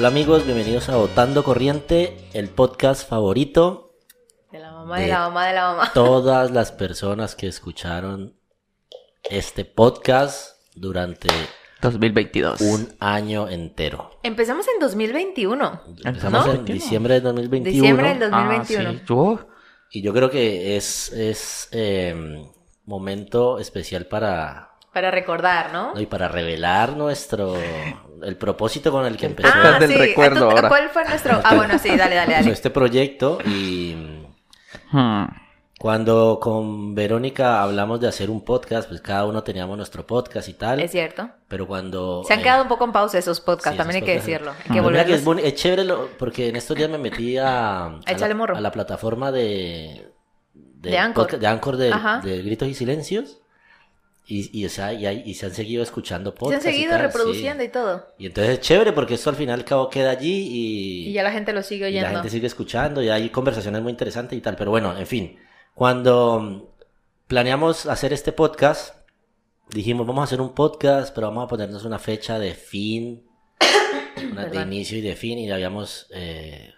Hola amigos, bienvenidos a Votando Corriente, el podcast favorito De la mamá, de, la mamá, de la mamá. todas las personas que escucharon este podcast durante 2022. un año entero. Empezamos en 2021. Empezamos ¿No? en diciembre de 2021 Diciembre del Ah, 2021. sí. Yo- y yo creo que es, es eh, momento especial para, Para recordar, ¿no? ¿no? y para revelar nuestro el propósito con el que empezó Ah, del sí. recuerdo ¿Tú- ahora. ¿Cuál fue nuestro...? Ah, bueno, sí, dale, dale, dale. este proyecto y Hmm. Cuando con Verónica hablamos de hacer un podcast, pues cada uno teníamos nuestro podcast y tal. Es cierto. Pero cuando... Se han eh, quedado un poco en pausa esos podcasts, sí, también hay que decirlo. Hay que que es, chévere lo- porque en estos días me metí a, a, Échale la, morro. a la plataforma de... De Anchor. podcast- de Anchor de, Ajá. de Gritos y Silencios. Y, y, o sea, y, hay- y se han seguido escuchando Se podcasts. han y seguido tal, reproduciendo sí. y todo. Y entonces es chévere porque esto al final al cabo queda allí y... Y ya la gente lo sigue Y la oyendo. gente sigue escuchando y hay conversaciones muy interesantes y tal. Pero bueno, en fin, cuando mm, planeamos hacer este podcast, dijimos, vamos a hacer un podcast, pero vamos a ponernos una fecha de fin, una de inicio y de fin, y habíamos, eh,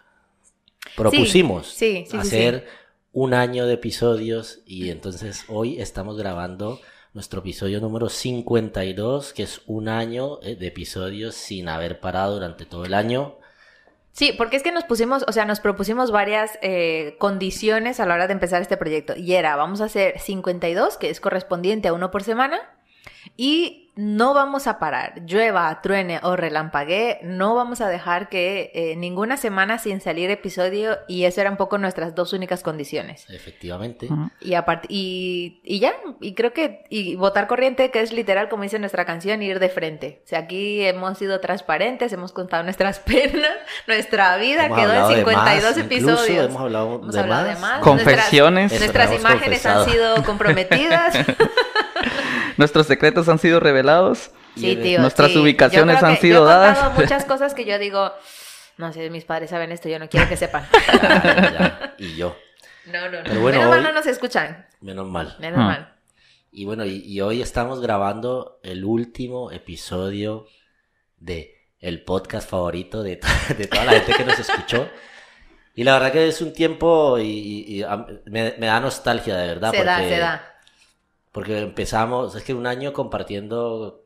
propusimos sí, sí, hacer un año de episodios y entonces hoy estamos grabando nuestro episodio número 52, que es un año eh, de episodios sin haber parado durante todo el año. Sí, porque es que nos pusimos, o sea, nos propusimos varias eh, condiciones a la hora de empezar este proyecto. Y era, vamos a hacer 52, que es correspondiente a uno por semana, y no vamos a parar. Llueva, truene o relampaguee, no vamos a dejar que eh, ninguna semana sin salir episodio, y eso eran un poco nuestras dos únicas condiciones. Efectivamente. Y aparte, y, y ya, y creo que, y votar corriente, que es literal, como dice nuestra canción, ir de frente. O sea, aquí hemos sido transparentes, hemos contado nuestras penas, nuestra vida Hemos quedó en hablado de 52 más, episodios. incluso hemos hablado Hemos de hablado más. de más. Confesiones. Nuestras, nuestras imágenes han sido comprometidas. Nuestros secretos han sido revelados. Sí, tío. Nuestras sí. ubicaciones han que sido yo he dadas. muchas cosas que yo digo, no sé, mis padres saben esto, yo no quiero que sepan. Ya, y yo, No, no, no. Pero bueno, Menos mal hoy- no nos escuchan. menos mal. Menos Ah. mal. Y bueno, y, y hoy estamos grabando el último episodio de el podcast favorito de, to- de toda la gente que nos escuchó. Y la verdad que es un tiempo y, y- y a- me, me da nostalgia de verdad. Se da, porque, se da. Porque empezamos, es que un año compartiendo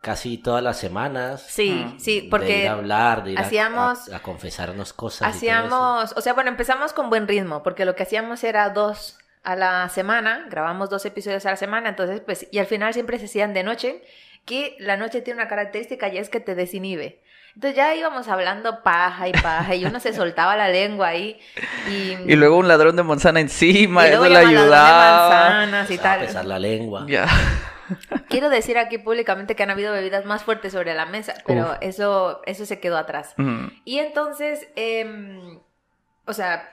casi todas las semanas. Sí, sí, de porque ir a hablar, de ir hacíamos- a, a confesarnos cosas. y todo eso. Hacíamos, o sea, bueno, empezamos con buen ritmo, porque lo que hacíamos era dos a la semana, grabamos dos episodios a la semana, entonces, pues, y al final siempre se hacían de noche, que la noche tiene una característica y es que te desinhibe. Entonces ya íbamos hablando paja y paja, y uno se soltaba la lengua ahí, y, Y luego un ladrón de manzana encima, y luego eso le ladrón de ayudaba. manzanas y va a tal. pesar la lengua. Ya. Quiero decir aquí públicamente que han habido bebidas más fuertes sobre la mesa, pero Uf. eso, eso se quedó atrás. Mm. Y entonces, em, o sea,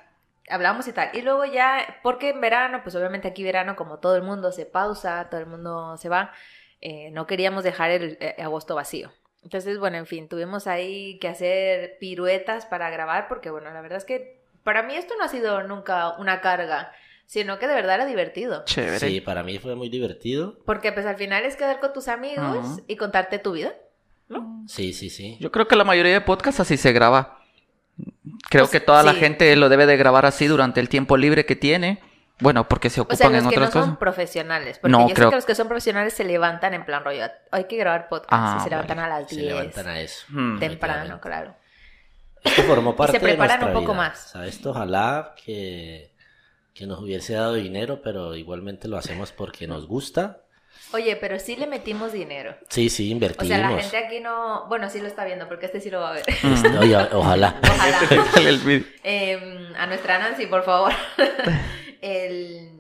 hablamos y tal. Y luego ya, porque en verano, pues obviamente aquí verano, como todo el mundo se pausa, todo el mundo se va, eh, no queríamos dejar el eh, agosto vacío. Entonces, bueno, en fin, tuvimos ahí que hacer piruetas para grabar, porque bueno, la verdad es que para mí esto no ha sido nunca una carga, sino que de verdad era divertido. Chévere. Sí, para mí fue muy divertido. Porque pues al final es quedar con tus amigos Ujú. y contarte tu vida. Sí, sí, sí. Yo creo que la mayoría de podcasts así se graba. Creo Pues, que toda la sí. gente lo debe de grabar así durante el tiempo libre que tiene. Bueno, porque se O ocupan sea, los en que otras no son cosas. profesionales. Porque No, yo creo- sé que los que son profesionales se levantan en plan rollo. Hay que grabar podcast. Ah, y se levantan vale. a las Se 10. levantan a eso. Hmm. Temprano, claro. Esto formó parte preparan de nuestra un poco vida. más. O sea, esto ojalá que, que nos hubiese dado dinero, pero igualmente lo hacemos porque nos gusta. Oye, pero sí le metimos dinero. Sí, sí, O invertimos. sea, la gente aquí no. Bueno, sí lo está viendo, porque este sí lo va a ver. Este, oye, ojalá. Ojalá. Em, a nuestra Nancy, por favor. El-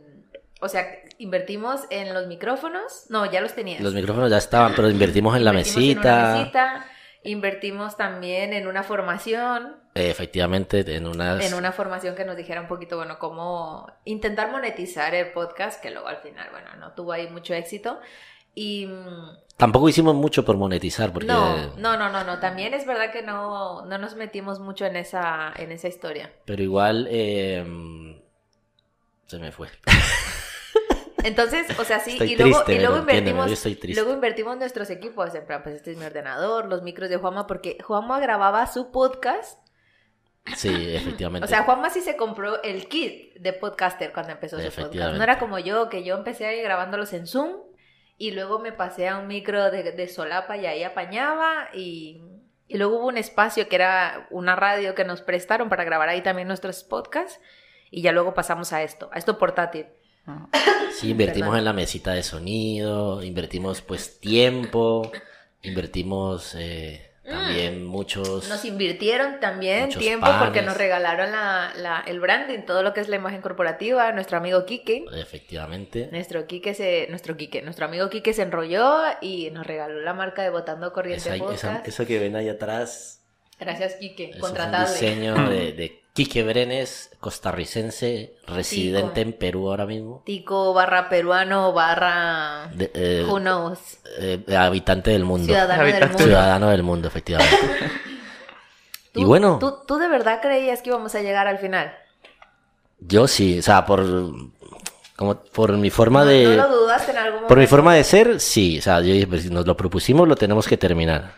O sea, invertimos en los micrófonos. No, ya los tenías. Los micrófonos ya estaban, pero invertimos en la Invertimos en una mesita. Invertimos también en una formación, Eh, efectivamente, en unas... en una formación que nos dijera un poquito, bueno, cómo intentar monetizar el podcast, que luego al final, bueno, no tuvo ahí mucho éxito. Y mm, Tampoco hicimos mucho por monetizar, porque... no, no, no, no, no, también es verdad que no, no nos metimos mucho en esa, en esa historia. Pero igual... eh, Se me fue. Entonces, o sea, sí, Estoy y luego, triste, y luego invertimos, yo estoy triste. luego invertimos nuestros equipos, en plan, pues este es mi ordenador, los micros de Juanma, porque Juanma grababa su podcast, Sí, efectivamente. o sea, Juanma sí se compró el kit de podcaster cuando empezó su podcast, no era como yo, que yo empecé ahí grabándolos en Zoom, y luego me pasé a un micro de, de solapa y ahí apañaba, y, y luego hubo un espacio que era una radio que nos prestaron para grabar ahí también nuestros podcasts, y ya luego pasamos a esto, a esto portátil. Sí, invertimos Perdón. en la mesita de sonido, invertimos pues tiempo, invertimos eh, también muchos... Nos invirtieron también tiempo porque panes. nos regalaron la, la- el branding, todo lo que es la imagen corporativa. Nuestro amigo Quique, Efectivamente. nuestro Quique se, nuestro Quique, nuestro amigo Quique se enrolló y nos regaló la marca de Botando Corriente Esa- esa- eso que ven ahí atrás Gracias Quique, es un contratable. diseño de, de Quique Brenes, costarricense, residente en Perú ahora mismo, Tico barra peruano barra de- eh, who knows, eh, habitante del mundo. ciudadano del mundo. Ciudadano del mundo, efectivamente. ¿Tú, y bueno, ¿tú, ¿tú de verdad creías que íbamos a llegar al final? yo sí, o sea, por, como, por mi forma ¿No, de... no lo dudaste en algún momento? Por mi forma de ser, sí. O sea, yo dije, pues, si nos lo propusimos, lo tenemos que terminar.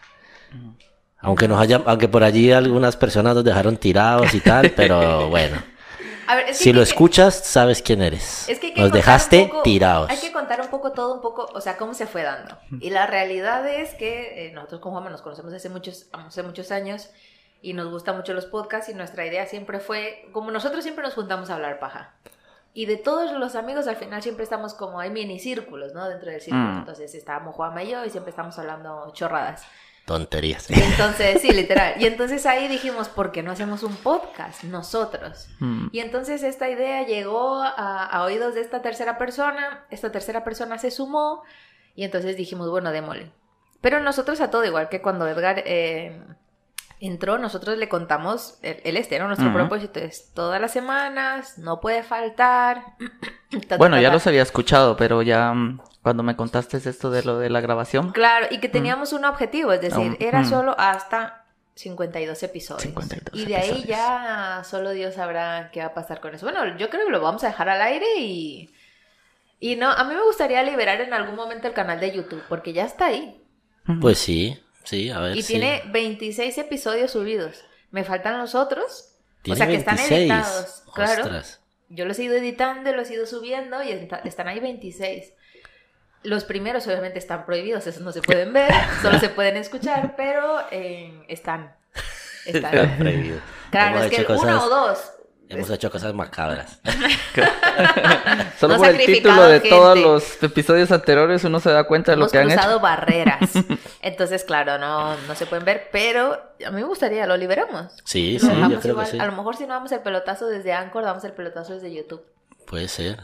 Aunque nos haya, aunque por allí algunas personas nos dejaron tirados y tal, pero bueno. A ver, es que Si lo Quique- escuchas, sabes quién eres. Es que que nos dejaste poco- tirados. Hay que contar un poco todo, un poco, o sea, cómo se fue dando. Y la realidad es que eh, nosotros con Juanma nos conocemos hace muchos, hace muchos años y nos gustan mucho los podcasts y nuestra idea siempre fue, como nosotros siempre nos juntamos a hablar paja. Y de todos los amigos al final siempre estamos como, hay mini círculos, ¿no? Dentro del círculo. Mm. Entonces estábamos Juanma y yo y siempre estamos hablando chorradas. Tonterías. Y entonces, sí, literal. Y entonces ahí dijimos, ¿por qué no hacemos un podcast nosotros? Mm. Y entonces esta idea llegó a, a oídos de esta tercera persona, esta tercera persona se sumó y entonces dijimos, bueno, démosle. Pero nosotros a todo, igual que cuando Edgar eh, entró, nosotros le contamos, el, el este, ¿no? Nuestro Ujú. propósito es todas las semanas, no puede faltar. ta, ta, Bueno, ta, ya ta. los había escuchado, pero ya mm, cuando me contaste esto de lo de la grabación, Claro, y que teníamos un objetivo, es decir, era mm. solo hasta 52 episodios. 52 y de ahí ya solo Dios sabrá qué va a pasar con eso. Bueno, yo creo que lo vamos a dejar al aire y... Y no, a mí me gustaría liberar en algún momento el canal de YouTube, porque ya está ahí. Pues sí, sí, a ver. Y sí. tiene 26 episodios subidos. Me faltan los otros. Tiene o sea, que están 26. editados. Claro. Ostras. Yo los he ido editando, los he ido subiendo y están ahí 26. Los primeros obviamente están prohibidos, esos no se pueden ver, solo se pueden escuchar, pero eh, están. Están. Prohibido. Claro, Hemos es que cosas- o dos. Hemos hecho cosas macabras. solo por el título de gente. todos los episodios anteriores uno se da cuenta de lo Hemos que han hecho. cruzado barreras. Entonces, claro, no, no se pueden ver, pero a mí me gustaría, lo liberamos. Sí, Lo sí, yo creo igual. que sí. A lo mejor si no damos el pelotazo desde Anchor, damos el pelotazo desde YouTube. Puede ser.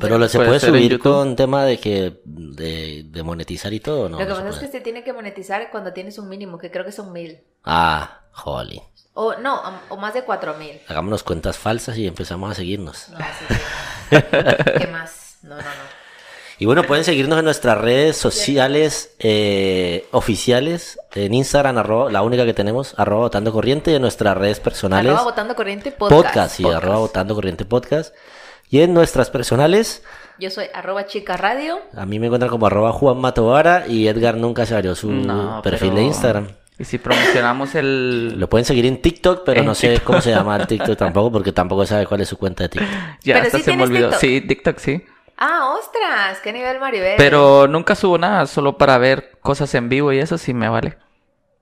Pero lo se puede puede subir con tema de que de, de monetizar y todo, ¿no? Lo que pasa es que se tiene que monetizar cuando tienes un mínimo, que creo que son mil. Ah, jolly. O no, o más de cuatro mil. Hagámonos cuentas falsas y empezamos a seguirnos. No, sí, sí. ¿Qué más? No, no, no. Y bueno, pueden seguirnos en nuestras redes sociales eh, oficiales, en Instagram, arroba- la única que tenemos, arroba votando corriente, y en nuestras redes personales, Arroba Botando Corriente Podcast. podcast, sí, Podcast. arroba votando corriente podcast. Y en nuestras personales, Yo soy arroba chica radio. a mí me encuentran como arroba Juan Matovara y Edgar nunca se abrió su No, perfil pero- de Instagram. Y si promocionamos el... Lo pueden seguir en TikTok, pero En no sé TikTok. cómo se llama el TikTok tampoco, porque tampoco sabe cuál es su cuenta de TikTok. Ya Pero hasta sí se me olvidó. TikTok. Sí, TikTok sí. Ah, ostras, qué nivel Maribel. Pero nunca subo nada, solo para ver cosas en vivo y eso sí me vale.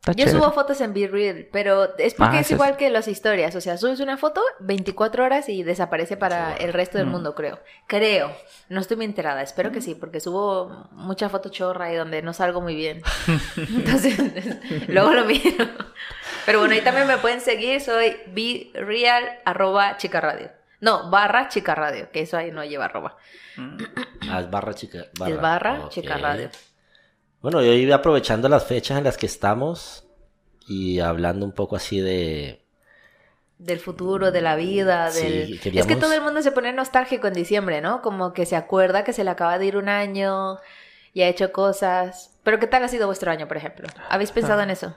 Está Yo chévere. subo fotos en Be Real, pero es porque Ah, es igual es. que las historias. O sea, subes una foto 24 horas y desaparece para el resto Mm. del mundo, creo. Creo. No estoy muy enterada. Espero que sí, porque subo mucha foto chorra y donde no salgo muy bien. Entonces, luego lo miro. Pero bueno, ahí también me pueden seguir. Soy Be Real arroba chica radio. No, barra chica radio, que eso ahí no lleva arroba. Ah, es barra chica. Es barra ok. chica radio. Bueno, yo iba aprovechando las fechas en las que estamos y hablando un poco así de... Del futuro, de la vida, Sí, del... queríamos- Es que todo el mundo se pone nostálgico en diciembre, ¿no? Como que se acuerda que se le acaba de ir un año y ha hecho cosas. Pero ¿qué tal ha sido vuestro año, por ejemplo? ¿Habéis pensado en eso?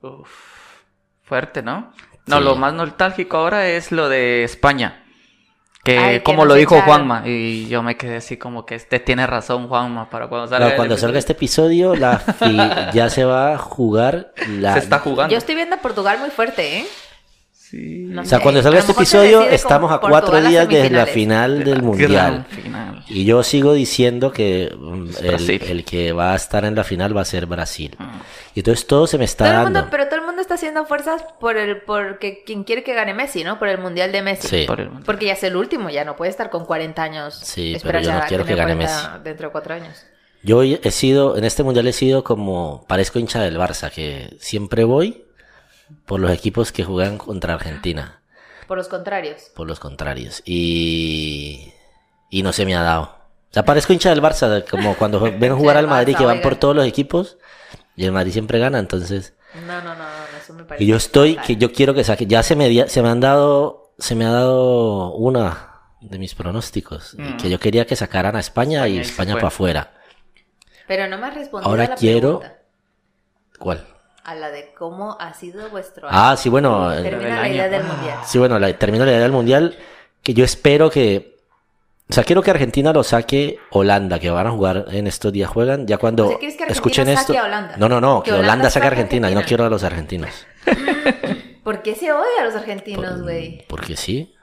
Uf, fuerte, ¿no? No, Sí. lo más nostálgico ahora es lo de España. Que Ay, que como lo dijo echaron. Juanma, y yo me quedé así como que este tiene razón, Juanma, para cuando salga. Cuando salga este episodio, la fi- ya se va a jugar la... Se está jugando. Yo estoy viendo a Portugal muy fuerte, ¿eh? Sí. No O sea, sé, cuando salga este episodio, estamos a cuatro Portugal días de la final De del la Mundial. final. Y yo sigo diciendo que mm, el, Brasil. el que va a estar en la final va a ser Brasil. Mm. Y entonces todo se me está Todo el dando. mundo, pero todo el mundo está haciendo fuerzas por el, porque quien quiere que gane Messi, ¿no? Por el mundial de Messi. Sí. Por el- Porque ya es el último, ya no puede estar con 40 años. Sí, pero yo no quiero que gane 40 Dentro de cuatro años. Yo he sido, en este mundial he sido como, parezco hincha del Barça, que siempre voy por los equipos que juegan contra Argentina, Por los contrarios. por los contrarios. Y, y no se me ha dado. O sea, parezco hincha del Barça, como cuando ven jugar al Madrid, Barça, que van oiga. por todos los equipos, y el Madrid siempre gana, entonces... No, no, no, no, eso me parece. Y yo estoy, que yo quiero que saque, ya se me, se me han dado, se me ha dado una de mis pronósticos, Mm. que yo quería que sacaran a España, y España y para afuera. Pero no me has respondido Ahora a la quiero- pregunta. ¿Cuál? A la de cómo ha sido vuestro año. Ah, sí, bueno, Termina la idea del mundial. Sí, bueno, la, termino la idea del mundial. Que yo espero que. O sea, quiero que Argentina lo saque Holanda, que van a jugar en estos días. Juegan ya cuando O sea, ¿quieres que Argentina escuchen saque esto. a Holanda? No, no, no, Que que, Holanda, Holanda saque a Argentina. Yo no quiero a los argentinos. ¿Por qué se odia a los argentinos, güey? Porque sí.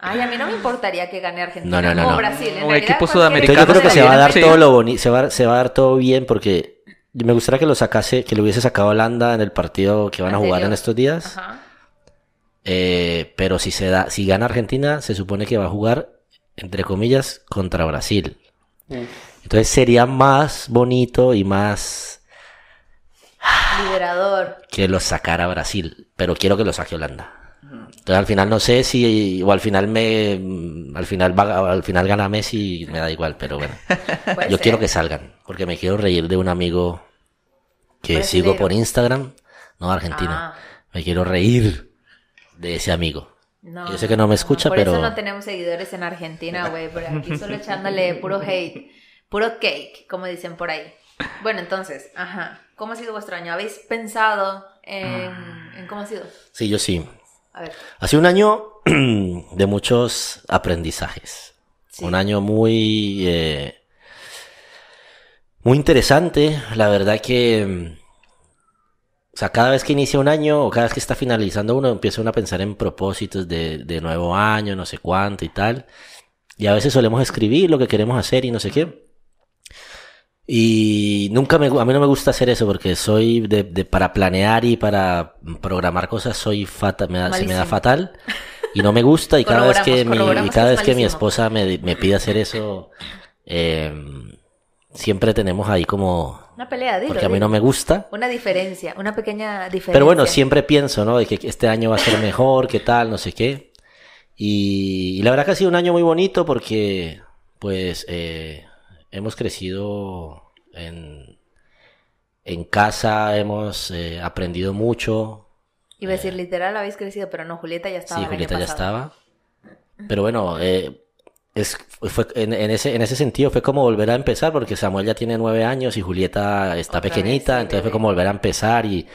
Ay, a mí no me importaría que gane Argentina No, no, no, o no. Brasil. En O realidad, equipo sudamericano yo creo que se va a dar Sí. todo lo bonito, se va, se va a dar todo bien porque me gustaría que lo sacase, que lo hubiese sacado Holanda en el partido que van a jugar en estos días. Ajá. Eh, pero si se da, si gana Argentina, se supone que va a jugar, entre comillas, contra Brasil. Entonces sería más bonito y más Liberador. que lo sacara Brasil, pero quiero que lo saque Holanda. Entonces al final no sé si o al final me al final va, al final gana Messi, me da igual, pero bueno. Puede Yo ser. quiero que salgan, porque me quiero reír de un amigo que Brasilero. sigo por Instagram, no Argentina. Ah. Me quiero reír de ese amigo. No, Yo sé que no me escucha, por pero- eso no tenemos seguidores en Argentina, güey. Por aquí solo echándole puro hate. Puro cake, como dicen por ahí. Bueno, entonces, ajá. ¿Cómo ha sido vuestro año? ¿Habéis pensado en, en cómo ha sido? Sí, yo sí. A ver. Ha sido un año de muchos aprendizajes. Sí. Un año muy, eh, muy interesante. La verdad que, mm, o sea, cada vez que inicia un año o cada vez que está finalizando uno, empieza uno a pensar en propósitos de, de nuevo año, no sé cuánto y tal. Y a veces solemos escribir lo que queremos hacer y no sé qué. Y nunca me, a mí no me gusta hacer eso porque soy de, de- para planear y para programar cosas soy fatal, me da- se me da fatal y no me gusta y cada vez que mi, y cada vez que mi esposa me, me pide hacer eso, eh, siempre tenemos ahí como, Una pelea, dilo. porque a mí no me gusta. Una diferencia, una pequeña diferencia. Pero bueno, siempre pienso, ¿no? De que este año va a ser mejor, qué tal, no sé qué. Y, y la verdad que ha sido un año muy bonito porque, pues, eh, hemos crecido en, en casa, hemos eh, aprendido mucho. Iba a decir, literal, habéis crecido, pero no, Julieta ya estaba. Sí, Julieta ya estaba. Pero bueno, eh, es, fue, en, en ese, en ese sentido fue como volver a empezar porque Samuel ya tiene nueve años y Julieta está Otra vez, pequeñita, sí, entonces fue como volver a empezar y,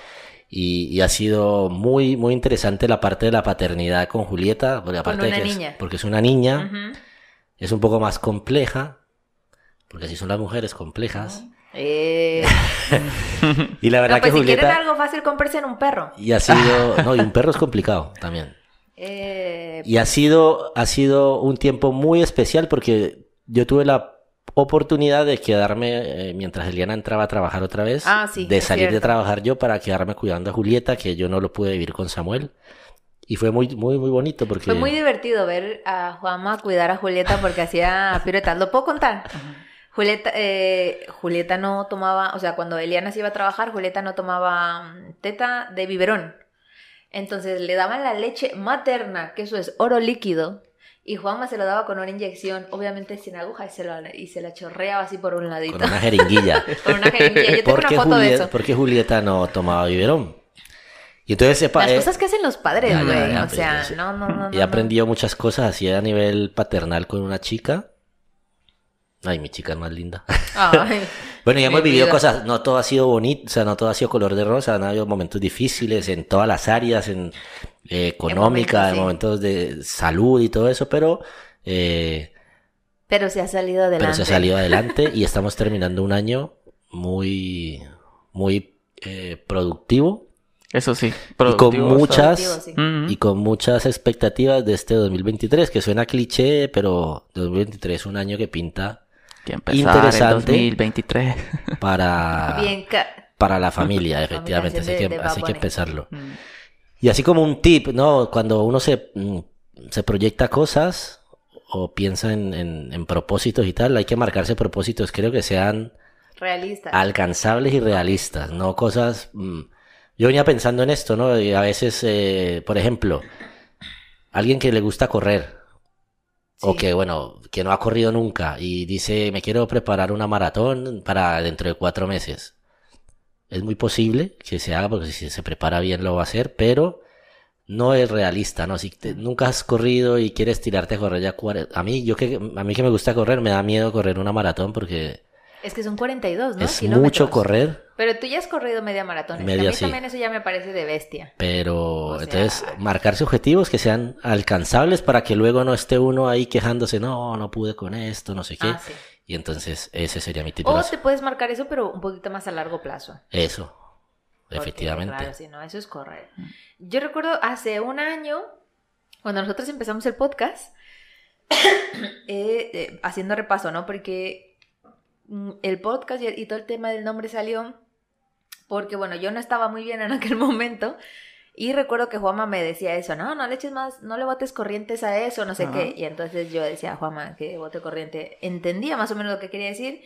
y, y ha sido muy, muy interesante la parte de la paternidad con Julieta, porque aparte de es- porque es una niña, es un poco más compleja, porque así son las mujeres complejas. Eh, Y la verdad no, pues que si quieren Julieta... algo fácil, cómprense en un perro. Y ha sido... No, y un perro es complicado también. Eh, Y ha sido, ha sido un tiempo muy especial porque yo tuve la oportunidad de quedarme, eh, mientras Eliana entraba a trabajar otra vez, Ah, sí, de salir de trabajar yo para quedarme cuidando a Julieta, que yo no lo pude vivir con Samuel. Y fue muy, muy, muy bonito porque... Fue muy divertido ver a Juanma cuidar a Julieta porque hacía piruetas. ¿Lo puedo contar? Julieta, eh, Julieta no tomaba, o sea, cuando Eliana se iba a trabajar, Julieta no tomaba mm, teta de biberón. Entonces le daban la leche materna, que eso es oro líquido, Y Juanma se lo daba con una inyección, obviamente sin aguja, y se, lo- y se la chorreaba así por un ladito. Con una jeringuilla. Con una jeringuilla. Yo tengo ¿Por una foto de eso. por qué Julieta no tomaba biberón? Y entonces sepa, Las eh, cosas que hacen los padres, güey. o sea, no, no, no. y aprendió muchas cosas así a nivel paternal con una chica. Ay, mi chica es más linda. Ay, Bueno, ya hemos vivido vida. cosas, no todo ha sido bonito, o sea, no todo ha sido color de rosa, han habido momentos difíciles en todas las áreas, en eh, económica, en momentos, de salud y todo eso, pero, eh, Pero se ha salido adelante. pero se ha salido adelante y estamos terminando un año muy, muy eh, productivo Eso sí. y con productivo, o sea, muchas Productivo, sí. mm, y con muchas expectativas de este 2023, que suena cliché, pero 2023 es un año que pinta que empezar interesante. el 2023. para, Bien, ca- para la familia, efectivamente, así que, así que empezarlo. Mm. Y así como un tip, ¿no? Cuando uno se, mm, se proyecta cosas o piensa en, en- en propósitos y tal, hay que marcarse propósitos, creo que sean alcanzables y realistas, no cosas... mm, Yo venía pensando en esto, ¿no? Y a veces, eh, por ejemplo, alguien que le gusta correr, o que, bueno, que no ha corrido nunca y dice, me quiero preparar una maratón para dentro de cuatro meses. Es muy posible que se haga porque si se prepara bien lo va a hacer, pero no es realista, ¿no? Si te- nunca has corrido y quieres tirarte a correr ya a mí yo que a mí que me gusta correr me da miedo correr una maratón porque Es que son 42, ¿no? es Kilómetros. mucho correr, Pero tú ya has corrido media maratón. Media, a mí sí. también eso ya me parece de bestia. pero O sea- entonces marcarse objetivos que sean alcanzables para que luego no esté uno ahí quejándose, no, no pude con esto, no sé qué. Ah, sí. Y entonces ese sería mi tip. O te puedes marcar eso, pero un poquito más a largo plazo. Eso, Porque, efectivamente. Claro, sí, no, eso es correr. Yo recuerdo hace un año, cuando nosotros empezamos el podcast, eh, eh, haciendo repaso, ¿no? Porque el podcast y, y todo el tema del nombre salió porque, bueno, yo no estaba muy bien en aquel momento. Y recuerdo que Juanma me decía eso, no, no le eches más, no le botes corrientes a eso, no sé Ajá. qué. Y entonces yo decía Juanma que bote corriente. Entendía más o menos lo que quería decir.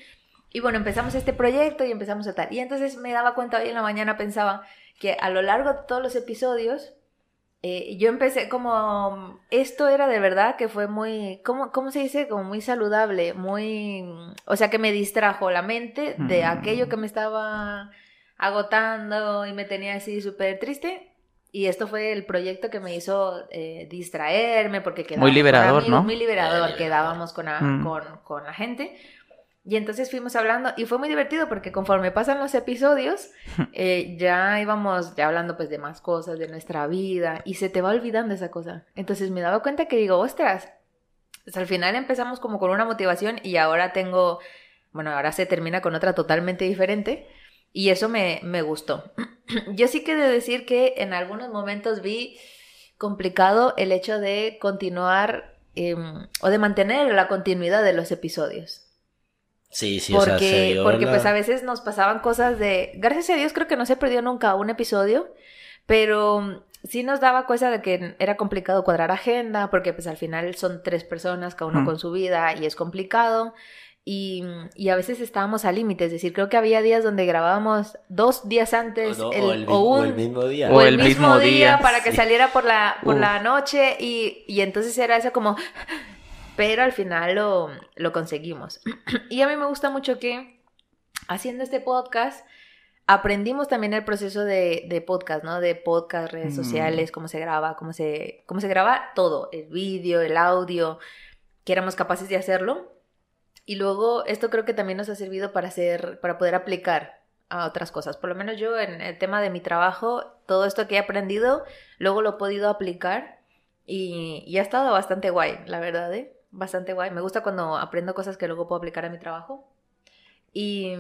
Y bueno, empezamos este proyecto y empezamos a tal. Y entonces me daba cuenta hoy en la mañana, pensaba que a lo largo de todos los episodios, eh, yo empecé como, esto era de verdad que fue muy, ¿cómo, ¿cómo se dice? Como muy saludable, muy, o sea, que me distrajo la mente de Mm. aquello que me estaba agotando y me tenía así súper triste. Y esto fue el proyecto que me hizo eh, distraerme porque quedábamos con liberador, amigos, ¿no? Muy liberador, quedábamos con, a- Mm. con, con la gente. Y entonces fuimos hablando y fue muy divertido porque conforme pasan los episodios, eh, ya íbamos ya hablando pues de más cosas, de nuestra vida y se te va olvidando esa cosa. Entonces me daba cuenta que digo, ostras, pues al final empezamos como con una motivación y ahora tengo, bueno, ahora se termina con otra totalmente diferente y eso me, me gustó. Yo sí que de decir que en algunos momentos vi complicado el hecho de continuar em, o de mantener la continuidad de los episodios. Sí, sí, o sea, se Porque, dio porque la- pues a veces nos pasaban cosas de... Gracias a Dios creo que no se perdió nunca un episodio, pero sí nos daba cosa de que era complicado cuadrar agenda, porque pues al final son tres personas, cada uno Mm. con su vida, y es complicado. Y, y a veces estábamos al límite, es decir, creo que había días donde grabábamos dos días antes o, no, el- o el, o mi- o un, el mismo día. o el mismo día, para que sí. saliera por la, por Uf. la noche y, y entonces era eso como... Pero al final lo, lo conseguimos. y a mí me gusta mucho que haciendo este podcast aprendimos también el proceso de, de podcast, ¿no? De podcast, redes Mm. sociales, cómo se graba, cómo se, cómo se graba todo, el vídeo, el audio, que éramos capaces de hacerlo. Y luego esto creo que también nos ha servido para hacer, para poder aplicar a otras cosas. Por lo menos yo en el tema de mi trabajo, todo esto que he aprendido, luego lo he podido aplicar y, y ha estado bastante guay, la verdad, ¿eh? Bastante guay. Me gusta cuando aprendo cosas que luego puedo aplicar a mi trabajo. Y,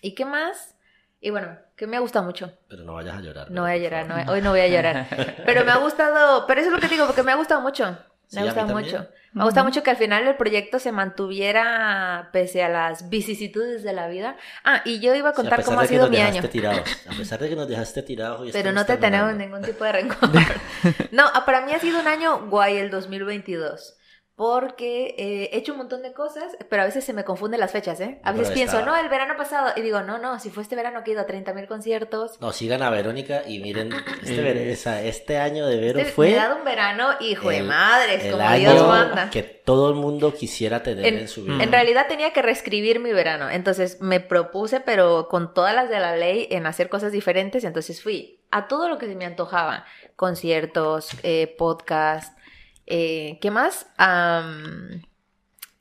¿y qué más? Y bueno, que me gusta mucho. Pero no vayas a llorar. No voy a llorar, no, hoy no voy a llorar. Pero me ha gustado, pero eso es lo que digo, porque me ha gustado mucho. Sí, Me a ha mí gustado mucho. Me ha gustado mucho que al final el proyecto se mantuviera pese a las vicisitudes de la vida. Ah, y yo iba a Sí, contar pesar cómo de ha sido mi año. Tirados, a pesar de que nos dejaste tirados. hoy Pero no te tenemos ningún tipo de rencor. No, para mí ha sido un año guay el 2022. Porque eh, he hecho un montón de cosas, pero a veces se me confunden las fechas, ¿eh? A veces pienso, no, el verano pasado, y digo, no, no, si fue este verano que he ido a 30.000 conciertos. No, sigan a Verónica y miren, este, Eh. ver- esa- este año de Vero Este- fue Me he dado un verano, hijo de el- madres, el como año Dios manda. que todo el mundo quisiera tener en, En- su vida. En realidad tenía que reescribir mi verano, entonces me propuse, pero con todas las de la ley, en hacer cosas diferentes, entonces fui a todo lo que se me antojaba, conciertos, eh, podcast, eh, ¿qué más? Am,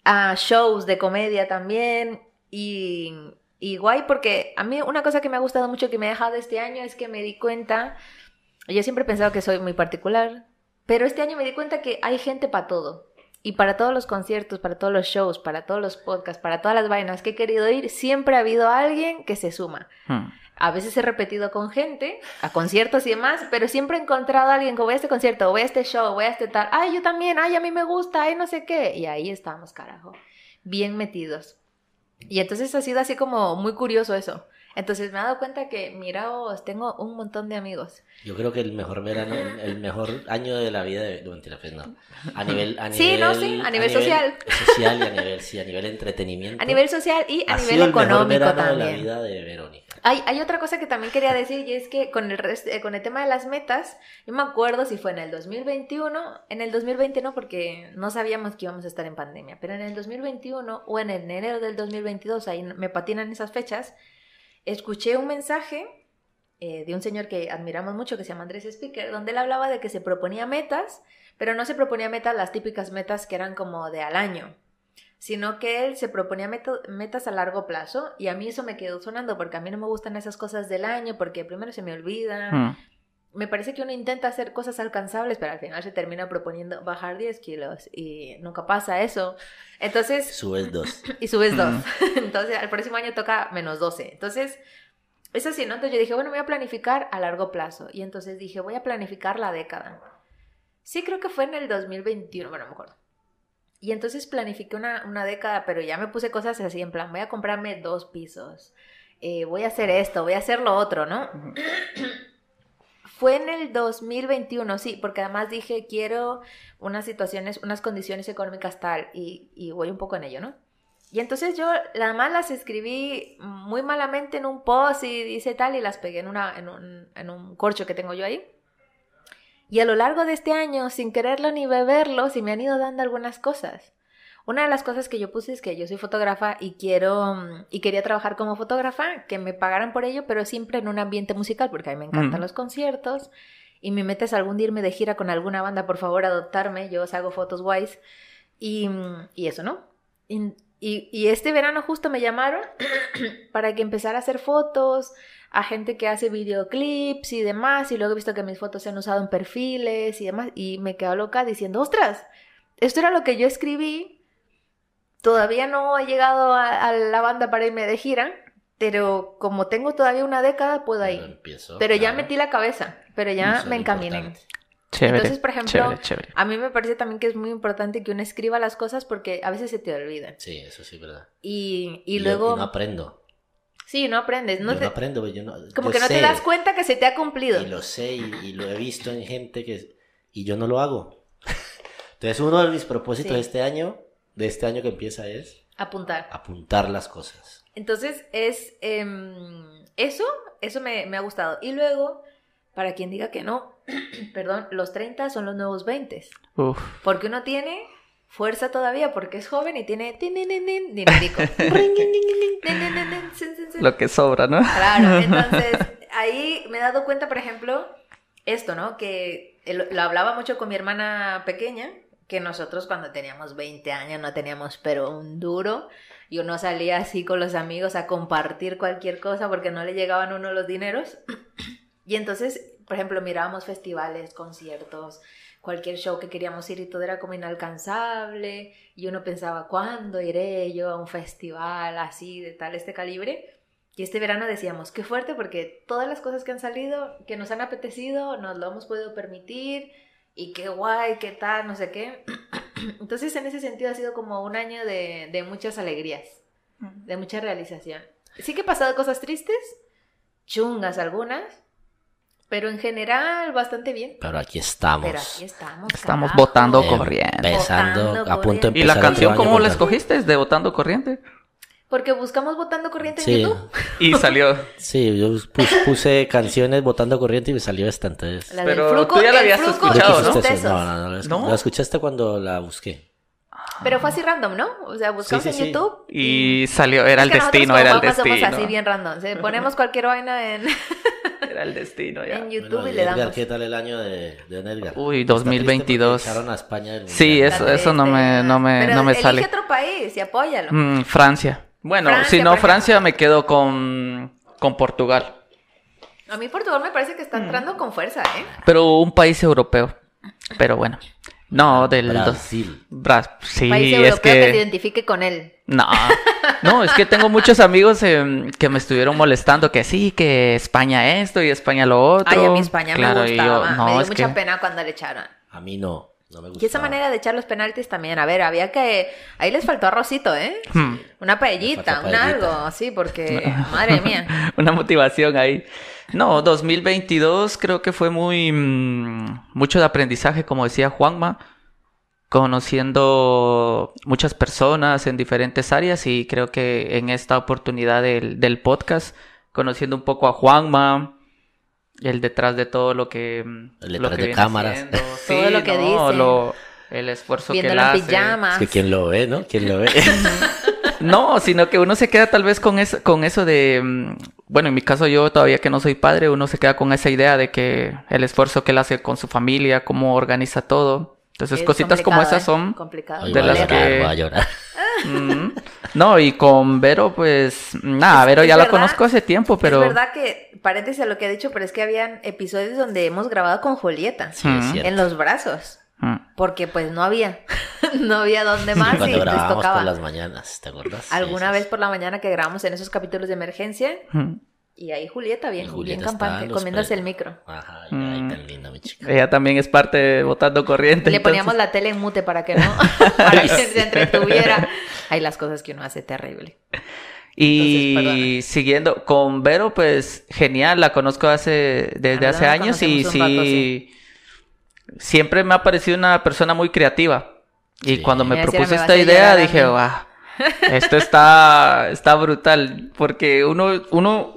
a shows de comedia también, y, y guay, porque a mí una cosa que me ha gustado mucho que me ha dejado este año es que me di cuenta, yo siempre he pensado que soy muy particular, pero este año me di cuenta que hay gente para todo. Y para todos los conciertos, para todos los shows, para todos los podcasts, para todas las vainas que he querido ir, siempre ha habido alguien que se suma. Hmm. A veces he repetido con gente, a conciertos y demás, pero siempre he encontrado a alguien que voy a este concierto, voy a este show, voy a este tal, ay, yo también, ay, a mí me gusta, ay, no sé qué. Y ahí estamos, carajo, bien metidos. Y entonces ha sido así como muy curioso eso. Entonces me he dado cuenta que, miraos, tengo un montón de amigos. Yo creo que el mejor verano, el mejor año de la vida de... No, mentira, pues no. A nivel... A Sí, nivel no, sí, a nivel social. Social y a nivel, sí, a nivel entretenimiento. A nivel social y a ha nivel sido el mejor verano de también. la vida de Verónica. Hay, hay otra cosa que también quería decir y es que con el, rest- eh, con el tema de las metas, yo me acuerdo si fue en el 2021, en el 2020 no, porque no sabíamos que íbamos a estar en pandemia, pero en el 2021 o en el enero del 2022, ahí me patinan esas fechas, escuché un mensaje eh, de un señor que admiramos mucho que se llama Andrés Speaker, donde él hablaba de que se proponía metas, pero no se proponía metas las típicas metas que eran como de al año, sino que él se proponía metas a largo plazo y a mí eso me quedó sonando porque a mí no me gustan esas cosas del año porque primero se me olvida. Hmm. Me parece que uno intenta hacer cosas alcanzables, pero al final se termina proponiendo bajar 10 kilos y nunca pasa eso. Entonces, Subes dos. y subes dos. Mm. Entonces, al próximo año toca menos 12. Entonces, es así, ¿no? Entonces yo dije, bueno, voy a planificar a largo plazo. Y entonces dije, voy a planificar la década. Sí, creo que fue en el 2021, bueno, no me acuerdo. Y entonces planifiqué una, una década, pero ya me puse cosas así, en plan, voy a comprarme dos pisos. eh, voy a hacer esto, voy a hacer lo otro, ¿no? Fue en el 2021, sí, porque además dije, quiero unas situaciones, unas condiciones económicas tal, y, y voy un poco en ello, ¿no? Y entonces yo nada más las escribí muy malamente en un post y dice tal, y las pegué en, una, en, un, en un corcho que tengo yo ahí. Y a lo largo de este año, sin quererlo ni beberlo, se me han ido dando algunas cosas. Una de las cosas que yo puse es que yo soy fotógrafa y quiero mm, y quería trabajar como fotógrafa, que me pagaran por ello, pero siempre en un ambiente musical, porque a mí me encantan Mm. los conciertos. Y mi meta es algún día irme de gira con alguna banda, por favor, adoptarme, yo os hago fotos guays. Y, mm, y eso, ¿no? Y, y- y este verano justo me llamaron para que empezara a hacer fotos a gente que hace videoclips y demás, y luego he visto que mis fotos se han usado en perfiles y demás, y me quedo loca diciendo, ostras, esto era lo que yo escribí, todavía no he llegado a, a la banda para irme de gira, pero como tengo todavía una década, puedo Pero ir. empiezo, Pero ya claro. metí la cabeza, pero ya Eso es me encaminé. importante. Chévere. Entonces, por ejemplo, chévere, chévere. A mí me parece también que es muy importante que uno escriba las cosas porque a veces se te olvidan. Sí, eso sí es verdad. Y, y yo- luego... no aprendo. Sí, no aprendes. No yo te- no aprendo, yo no, como yo que no te sé, das cuenta que se te ha cumplido. Y lo sé y, y lo he visto en gente que... Y yo no lo hago. Entonces uno de mis propósitos Sí. de este año, de este año que empieza es Apuntar. apuntar las cosas. Entonces es em, eso, eso me, me ha gustado. Y luego, para quien diga que no, perdón, los 30 son los nuevos 20. Uf. Porque uno tiene fuerza todavía porque es joven y tiene. Lo que sobra, ¿no? Claro, entonces ahí me he dado cuenta, por ejemplo, esto, ¿no? Que lo hablaba mucho con mi hermana pequeña, que nosotros cuando teníamos 20 años no teníamos pero un duro y uno salía así con los amigos a compartir cualquier cosa porque no le llegaban uno los dineros. Y entonces, por ejemplo, mirábamos festivales, conciertos, cualquier show que queríamos ir y todo era como inalcanzable y uno pensaba, ¿cuándo iré yo a un festival así de tal este calibre? Y este verano decíamos, qué fuerte porque todas las cosas que han salido, que nos han apetecido, nos lo hemos podido permitir y qué guay, qué tal, no sé qué. Entonces en ese sentido ha sido como un año de, de muchas alegrías, de mucha realización. Sí que he pasado cosas tristes, chungas algunas, Pero en general, bastante bien. Pero aquí estamos. Pero aquí estamos. Estamos carajo. votando corriente. Empezando, Votando a punto de corriente. ¿Y la empezar canción cómo la escogiste? ¿Es de Votando Corriente? Porque buscamos votando corriente en Sí, YouTube. Y salió. sí, yo pus- puse canciones votando corriente y me salió esta entonces. La Pero del fruco, tú ya la el habías fruco ¿Tú escuchado, y ¿no? No, no, no, la, ¿No? la escuchaste cuando la busqué. Pero fue así random, ¿no? O sea, buscamos Sí, sí, en sí. YouTube. Y salió, era el Es que nosotros destino, como era el papas somos destino. así bien random. ¿sí? Ponemos cualquier vaina en, Era el destino ya. en YouTube Bueno, y le Edgar, damos. ¿qué tal el año de, de Edgar? Uy, Está triste 2022. porque Echaron a España del Sí, eso, eso no me, no me, Pero no me elige sale. otro país y apóyalo. Mm, Francia. Bueno, Francia, si no. Francia, me quedo con, con Portugal. A mí Portugal me parece que está entrando con fuerza, ¿eh? Pero un país europeo. Pero bueno. No, del... dos- Brasil. Bra- sí, país es europeo que... se que... identifique con él. No, no, es que tengo muchos amigos em, que me estuvieron molestando que sí, que España esto y España lo otro. Ay, a mi España Claro, me gustaba. yo, no, me dio es mucha que- pena cuando le echaron. A mí no, no me gusta. Y esa manera de echar los penaltis también. A ver, había que... Ahí les faltó arrocito, ¿eh? Hmm. Una paellita, un algo, sí, porque... Madre mía. Una motivación ahí. No, 2022 creo que fue muy mm, mucho de aprendizaje, como decía Juanma, conociendo muchas personas en diferentes áreas y creo que en esta oportunidad del, del podcast, conociendo un poco a Juanma, el detrás de todo lo que, mm, El lo detrás que de viene cámaras. haciendo. Todo lo que dice. lo- el esfuerzo que él hace. pijamas. Es que quién lo ve, ¿no? ¿Quién lo ve? No, sino que uno se queda tal vez con eso, con eso de, mm, bueno, en mi caso yo todavía que no soy padre, uno se queda con esa idea de que el esfuerzo que él hace con su familia, cómo organiza todo. Entonces, Es cositas como esas ¿eh? son... De las llorar, que- voy a llorar. Mm. No, y con Vero, pues, nada, Vero ya la conozco hace tiempo, pero... Es verdad que, paréntesis a lo que ha dicho, pero es que habían episodios donde hemos grabado con Julieta. Sí, Mm. en los brazos. Mm. Porque pues no había. no había dónde Y más y cuando les grabábamos tocaba. por las mañanas, ¿te acuerdas? Alguna Sí, vez por la mañana que grabamos en esos capítulos de emergencia. Mm. Y ahí Julieta, bien, Julieta bien campante, comiéndose el micro. Ajá, ay, Mm. tan linda mi chica. Ella también es parte de Votando Corriente. Le poníamos la tele en mute para que no, para que se entretuviera. Hay las cosas que uno hace terrible. Y Entonces, siguiendo con Vero, pues genial, la conozco hace desde La hace años y rato, sí, siempre me ha parecido una persona muy creativa. Y Sí. cuando me me esta idea dije. "Guau, esto está está brutal porque uno uno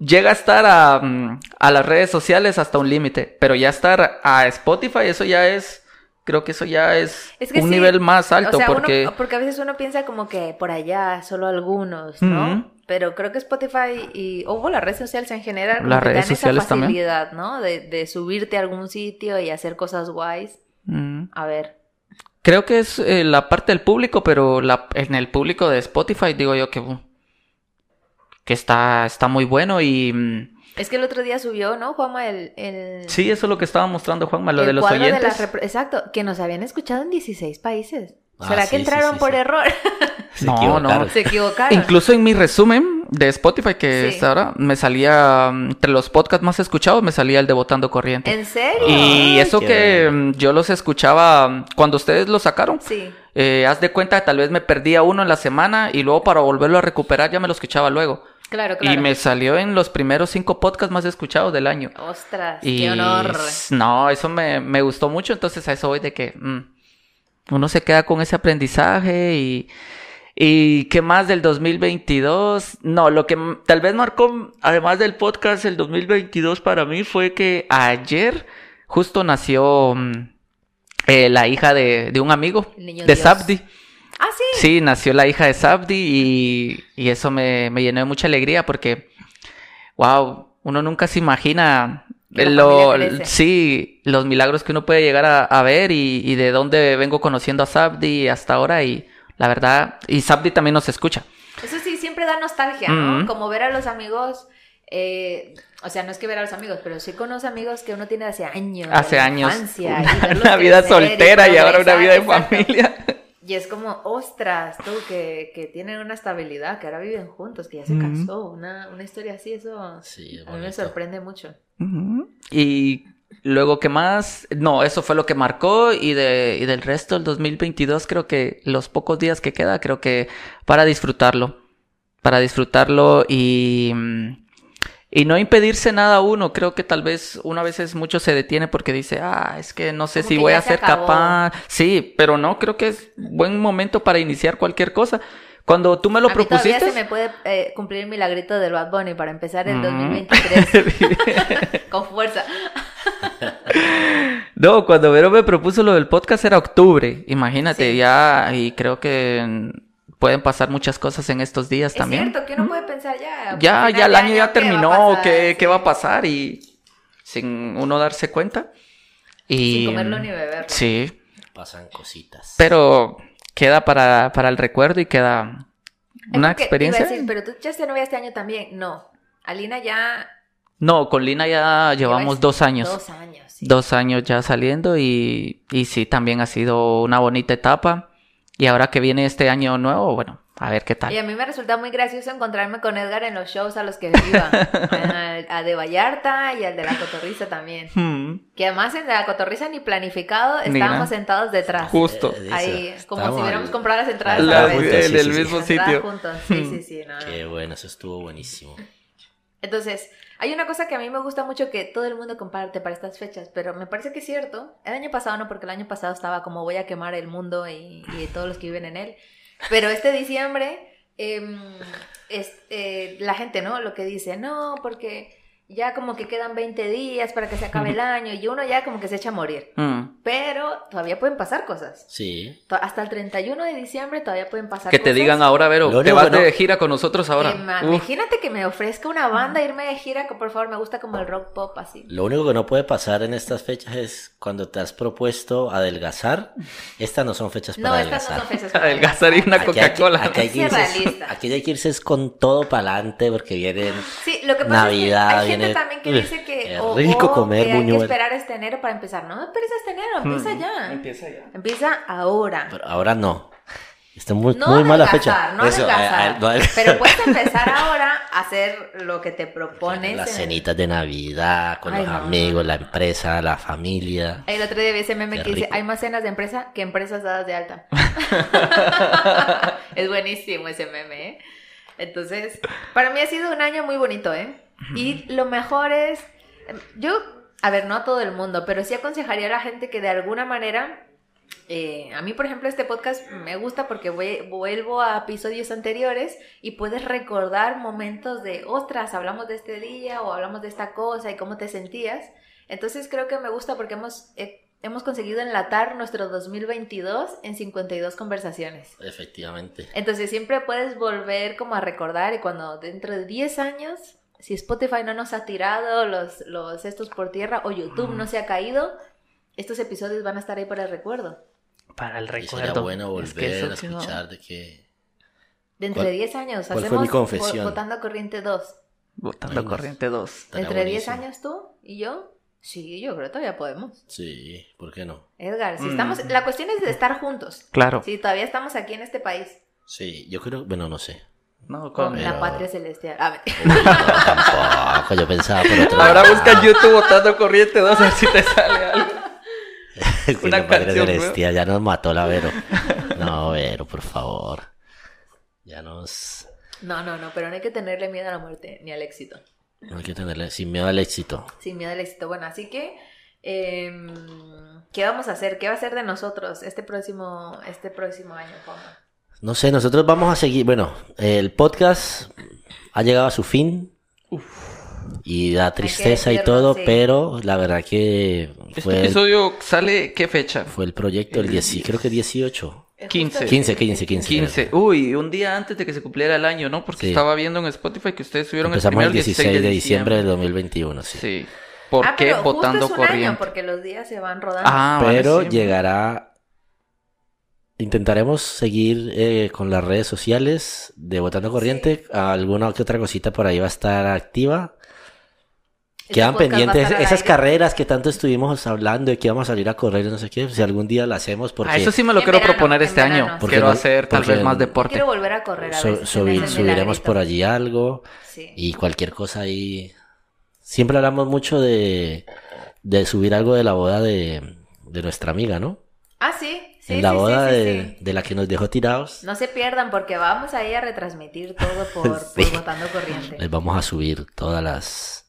llega a estar a, mm, a las redes sociales hasta un límite, pero ya estar a Spotify eso ya es creo que eso ya es, Es que un sí, nivel más alto o sea, uno- porque porque a veces uno piensa como que por allá solo algunos, ¿no? Pero creo que Spotify y o las redes sociales en general Las redes dan sociales esa también. facilidad, ¿no? De, de subirte a algún sitio y hacer cosas guays. Mm. A ver, Creo que es eh, la parte del público, pero la, en el público de Spotify digo yo que, uh, que está, está muy bueno y mm, es que el otro día subió, ¿no, Juanma? El, el, sí, eso es lo que estaba mostrando Juanma, lo el de los oyentes. las repre- Exacto, que nos habían escuchado en 16 países. Ah, ¿Será sí, que entraron sí, por sí. error? Se No, equivocaron. Se equivocaron. Incluso en mi resumen de Spotify, que Sí. es ahora, me salía, mm, entre los podcasts más escuchados, me salía el de Votando Corriente. ¿En serio? Y Ay, eso que mm, yo los escuchaba mm, cuando ustedes lo sacaron. Sí. Eh, haz de cuenta que tal vez me perdía uno en la semana y luego para volverlo a recuperar ya me lo escuchaba luego. Claro, claro. Y me salió en los primeros cinco podcasts más escuchados del año. Ostras, Y qué honor. no, eso me, me gustó mucho, entonces a eso voy de que mm, uno se queda con ese aprendizaje y, y qué más del 2022. No, lo que tal vez marcó, además del podcast, el 2022 para mí fue que ayer justo nació mm, eh, la hija de, de un amigo, niño de. Sabdi. Ah, sí. Sí, nació la hija de Sabdi y, y eso me, me llenó de mucha alegría porque, wow, uno nunca se imagina lo, sí, los milagros que uno puede llegar a, a ver y, y de dónde vengo conociendo a Sabdi hasta ahora y la verdad, y Sabdi también nos escucha. Eso sí, siempre da nostalgia, ¿no? Ujú. Como ver a los amigos, eh, o sea, no es que ver a los amigos, pero sí con los amigos que uno tiene hace años. Hace años, infancia, y una, vida soltera y ahora una vida de familia. Y es como, ostras, tú, que, que tienen una estabilidad, que ahora viven juntos, que ya se casó, una, una historia así, eso Sí, es a mí me sorprende mucho. Y luego, ¿qué más? No, eso fue lo que marcó y, de, y del resto del 2022 creo que los pocos días que queda, creo que para disfrutarlo, para disfrutarlo y, mm, y no impedirse nada a uno. Creo que tal vez una veces mucho se detiene porque dice, ah, es que no sé Como si voy a se ser acabó. capaz. Sí, pero no, creo que es buen momento para iniciar cualquier cosa. Cuando tú me lo a mí todavía propusiste. se me puede eh, cumplir el milagrito del Bad Bunny para empezar el Mm. 2023 con fuerza. No, cuando Vero me propuso lo del podcast era octubre, imagínate, Sí. ya, y creo que pueden pasar muchas cosas en estos días Es también. cierto que uno puede pensar ya. Ya, final ya el año ya ¿qué va a terminó, pasar? ¿qué, qué Sí. va a pasar? Y sin uno darse cuenta. Y, Sin comerlo ni beberlo. Sí, Pasan cositas. pero queda para, para el recuerdo y queda Es una porque experiencia. iba a decir, pero tú echaste novia este año también. No. Alina ya. No, con Lina ya llevamos lleváis dos años. Dos años, sí. Dos años ya saliendo y, y sí, también ha sido una bonita etapa. Y ahora que viene este año nuevo, bueno, a ver qué tal. Y a mí me resulta muy gracioso encontrarme con Edgar en los shows a los que iba. al, a de Vallarta y al de la Cotorriza también. Hmm, Que además en de la Cotorriza ni planificado Ni estábamos sentados detrás. Justo. Eh, Ahí, como si hubiéramos comprado las entradas La- a la juntos, vez. en sí, el sí, sí. mismo Entradas sitio. juntos. Sí, sí, sí. no, no. Qué bueno, eso estuvo buenísimo. Entonces, hay una cosa que a mí me gusta mucho que todo el mundo comparte para estas fechas, pero me parece que es cierto. El año pasado no, porque el año pasado estaba como voy a quemar el mundo y, todos los que viven en él. Pero este diciembre, em, es, eh, la gente, ¿no? Lo que dice, no, porque ya como que quedan 20 días para que se acabe el año y uno ya como que se echa a morir. hmm. Pero todavía pueden pasar cosas. Sí. Hasta el 31 de diciembre todavía pueden pasar Que cosas. te digan ahora, Vero, Lo te vas que no- de gira con nosotros ahora. Que. Imagínate que me ofrezca una banda irme de gira, que por favor me gusta como el rock pop así. Lo único que no puede pasar en estas fechas es cuando te has propuesto adelgazar. Estas no son fechas para No, estas adelgazar. no son fechas para Adelgazar y una Aquí que- Coca-Cola. Aquí hay que Hay que irse- aquí hay que irse es con todo para adelante porque vienen Sí, lo que pasa Navidad, es que hay gente viene- también que dice que, o- rico o comer que hay que esperar este enero para empezar. No, esperes este enero, empieza ya. Mm, Empieza ya. Empieza ahora. Pero ahora no. Está muy, No muy mala fecha. no Eso, adelgazar. eh, eh, no. Pero puedes empezar ahora a hacer lo que te propones. Las en- cenitas de Navidad, con Ay, los no, amigos, la empresa, la familia. El otro día vi ese meme Qué que dice, hay más cenas de empresa que empresas dadas de alta. es buenísimo ese meme, ¿eh? Entonces, para mí ha sido un año muy bonito, ¿eh? Y lo mejor es, yo, a ver, no a todo el mundo, pero sí aconsejaría a la gente que de alguna manera, eh, a mí, por ejemplo, este podcast me gusta porque voy- vuelvo a episodios anteriores y puedes recordar momentos de, ostras, hablamos de este día o hablamos de esta cosa y cómo te sentías. Entonces creo que me gusta porque hemos, eh, hemos conseguido enlatar nuestro 2022 en 52 conversaciones. Efectivamente. Entonces siempre puedes volver como a recordar y cuando dentro de 10 años, si Spotify no nos ha tirado los, los estos por tierra o YouTube no se ha caído, estos episodios van a estar ahí para el recuerdo. Para el Y sería recuerdo. bueno Es que volver a escuchar de que... Dentro ¿Cuál- de 10 años cuál fue hacemos mi confesión? Vo- Votando Corriente 2. Botando Ay, corriente 2. Estaría Dentro de 10 buenísimo. años tú y yo. Sí, yo creo que todavía podemos. Sí, ¿por qué no? Edgar, si Mm. estamos, la cuestión es de estar juntos. Claro. Si todavía estamos aquí en este país, Sí, yo creo... Bueno, no sé. No, con la patria celestial. A ver. Tampoco. Yo pensaba por otro Ahora lado. busca YouTube botando corriente 2 a ver si te sale algo. Una la canción, Celestial ya nos mató la Vero. No, Vero, por favor. Ya nos... No, no, no, pero no hay que tenerle miedo a la muerte ni al éxito. No hay que tenerle sin miedo al éxito. Sin miedo al éxito. Bueno, así que, em, ¿qué vamos a hacer? ¿Qué va a ser de nosotros este próximo, este próximo año, Juanma? No sé, nosotros vamos a seguir. Bueno, el podcast ha llegado a su fin. Y da tristeza y todo, sí. pero la verdad que Este fue, el, episodio sale, ¿qué fecha? fue el proyecto el 10, creo que 18. Es 15. justo- 15, 15, 15. 15. Uy, un día antes de que se cumpliera el año, ¿no? Porque Sí. estaba viendo en Spotify que ustedes subieron el Empezamos primer el 16 de diciembre del 2021, sí. Sí. ¿Por Ah, qué pero justo votando es un año, corriente? porque los días se van rodando. Ah, vale, Pero sí. llegará. Intentaremos seguir eh, con las redes sociales de Votando Corriente. Alguna que otra cosita por ahí va a estar activa. Este Quedan pendientes esas aire. carreras que tanto estuvimos hablando de que íbamos a salir a correr y no sé qué. Si algún día la hacemos, porque Ah, eso sí me lo En quiero verano, proponer este verano, año. Porque Quiero no- hacer tal porque vez más deporte. Quiero volver a correr a subi- el subiremos por allí algo Sí. y cualquier cosa ahí. Siempre hablamos mucho de, de subir algo de la boda de, de nuestra amiga, ¿no? Ah, sí, sí, en la sí, boda sí, de, de la que nos dejó tirados. No se pierdan porque vamos ahí a retransmitir todo por, por Botando Corriente. Les vamos a subir todas las...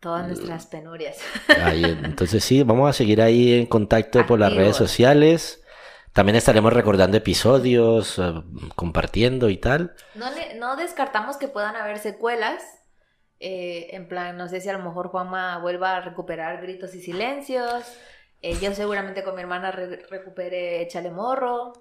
Todas nuestras penurias. ahí, entonces sí, vamos a seguir ahí en contacto por las Activos. redes sociales. También estaremos recordando episodios, eh, compartiendo y tal. No, no descartamos que puedan haber secuelas. eh, en plan, no sé si a lo mejor Juanma vuelva a recuperar gritos y silencios. Eh, yo seguramente con mi hermana re- recupere Échale Morro.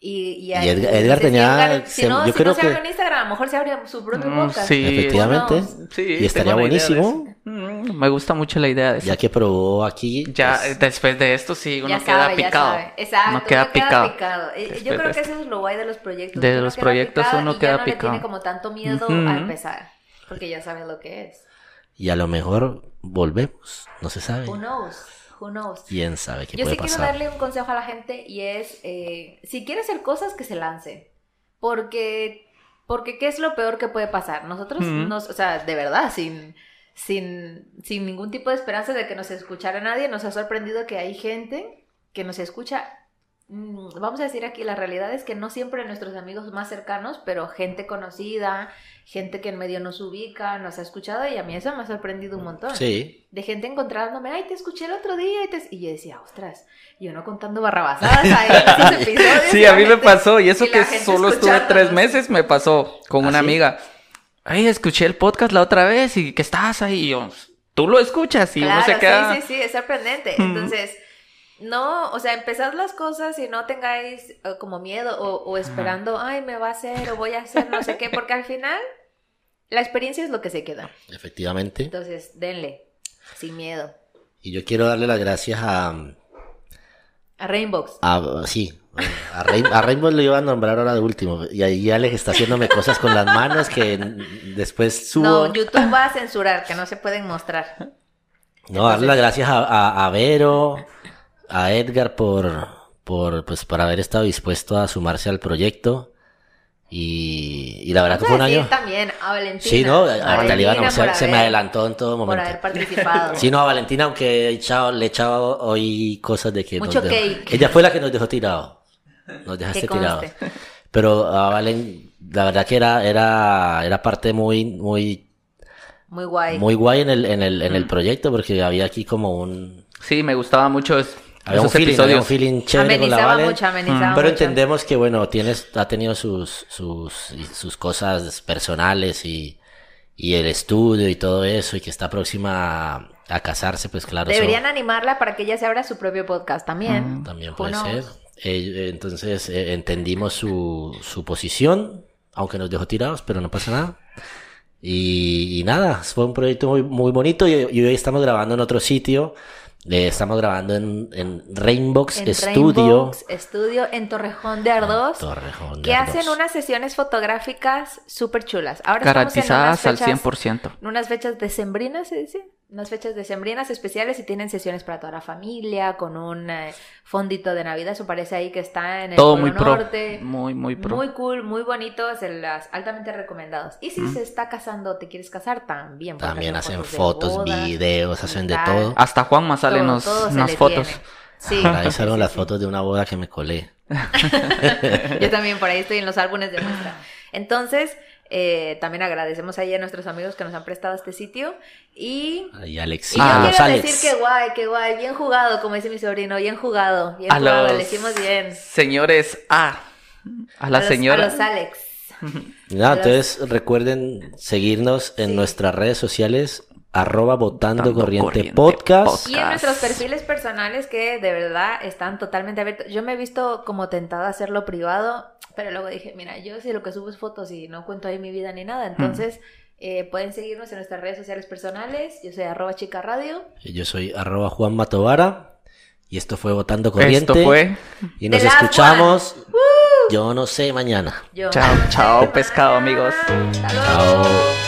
Y, y, ahí- Edgar- Edgar no si tenía- Edgar- si no, yo si creo no se que- abre en Instagram, a lo mejor se abre su propio Mm, podcast. sí. Efectivamente. Knows? Sí, Y estaría buenísimo. Mm, me gusta mucho la idea de eso. Ya que probó aquí. Ya, pues, eh, después de esto sí, uno Ya queda sabe, ya picado. sabe. Exacto, uno queda picado. Eh, Después Yo creo que eso es lo guay de los proyectos. De Uno los proyectos picado uno y queda ya no le picado. tiene como tanto miedo Ujú. a empezar. Porque ya sabe lo que es. y a lo mejor volvemos. No se sabe. Who knows? Who knows? ¿Quién sabe qué Yo puede sí quiero darle un consejo a la gente y es, eh, si quiere hacer cosas, que se lance. Porque, porque ¿qué es lo peor que puede pasar? Nosotros, nos, o sea, de verdad, sin, sin, sin ningún tipo de esperanza de que nos escuchara nadie, nos ha sorprendido que hay gente que nos escucha. Mm, Vamos a decir aquí, la realidad es que no siempre nuestros amigos más cercanos, pero gente conocida, gente que en medio nos ubica, nos ha escuchado y a mí eso me ha sorprendido un montón Sí. de gente encontrándome, ay, te escuché el otro día y, te... y yo decía, ostras, yo no contando barrabasadas ahí en esos episodios. Sí, a mí me pasó, y eso y que solo estuve tres meses, me pasó con ¿Ah, una sí? amiga. Ay, escuché el podcast la otra vez y que estás ahí. Y yo, tú lo escuchas y uno se queda. sí, sí, sí, es sorprendente. Entonces, no, o sea, empezad las cosas y no tengáis eh, como miedo o, o esperando, ay, me va a hacer o voy a hacer no sé qué, porque al final la experiencia es lo que se queda. Efectivamente. Entonces, denle, sin miedo. Y yo quiero darle las gracias a. A Rainbows. a sí. A, Rain- a Rainbow lo iba a nombrar ahora de último. Y ahí Alex está haciéndome cosas con las manos que después subo. No, YouTube va a censurar, que no se pueden mostrar. No, darle las gracias a, a- a Vero, a Edgar por, por, pues, por haber estado dispuesto a sumarse al proyecto. Y, y la verdad que fue un año. también a Valentina. Sí, no, a Valentina anunciar, por se me haber- adelantó en todo Por momento. haber participado. Sí, no, a Valentina, aunque he echado, le he echado hoy cosas de que... Mucho dejó- cake. Ella fue la que nos dejó tirado. Nos dejaste tirados. Pero a Valen, la verdad que era, era, era parte muy, muy, Muy guay. muy guay en el, en el, en el Mm. proyecto porque había aquí como un, Sí, me gustaba mucho es- había un feeling, había un feeling chévere con la amenizaba Valen. mucho, amenizaba Pero mucho. entendemos que, bueno, tienes, ha tenido sus, sus, sus cosas personales y, y el estudio y todo eso, y que está próxima a, a casarse, pues claro. eso Deberían animarla para que ella se abra su propio podcast también. también Who puede knows? ser. Eh, entonces eh, entendimos su, su posición, aunque nos dejó tirados, pero no pasa nada. Y, y nada, fue un proyecto muy, muy bonito y, y hoy estamos grabando en otro sitio. Eh, estamos grabando en, en Rainbox En Studio. Rainbox Studio en Torrejón de Ardós. Torrejón de que hacen unas sesiones fotográficas súper chulas. Ahora estamos Garantizadas en al unas fechas, 100%. en unas fechas decembrinas, se dice. Unas fechas decembrinas especiales y tienen sesiones para toda la familia, con un eh, fondito de Navidad. Eso parece ahí que está en el Todo muy pro. Norte. Muy, muy pro. Muy cool, muy bonito, se las altamente recomendados. Y si se está casando, te quieres casar, también. También hacen fotos, bodas, videos, hacen de tal. todo. Hasta Juanma sale Todo, unos, todo unas fotos. tiene. Sí. Por ahí salieron Sí, las sí. fotos de una boda que me colé. Yo también por ahí estoy en los álbumes de muestra. Entonces, eh, también agradecemos ahí a nuestros amigos que nos han prestado este sitio. Y, Y Alex, y a yo los quiero Alex. decir que guay, que guay, bien jugado, como dice mi sobrino, bien jugado, bien A jugado, los le hicimos bien. señores A. A la A los- señora. A los Alex. Los- entonces recuerden seguirnos en Sí. nuestras redes sociales, arroba votando Votando corriente, Corriente podcast. Podcast. Y en nuestros perfiles personales que de verdad están totalmente abiertos. Yo me he visto como tentada a hacerlo privado, pero luego dije, mira, yo si lo que subo es fotos y no cuento ahí mi vida ni nada, entonces eh, pueden seguirnos en nuestras redes sociales personales. Yo soy arroba chica radio. Yo soy arroba Juan Matovara y esto fue Votando Corriente. Esto fue. Y nos escuchamos, yo no sé, mañana. Yo. Chao, chao, pescado, amigos. Hasta luego. Chao.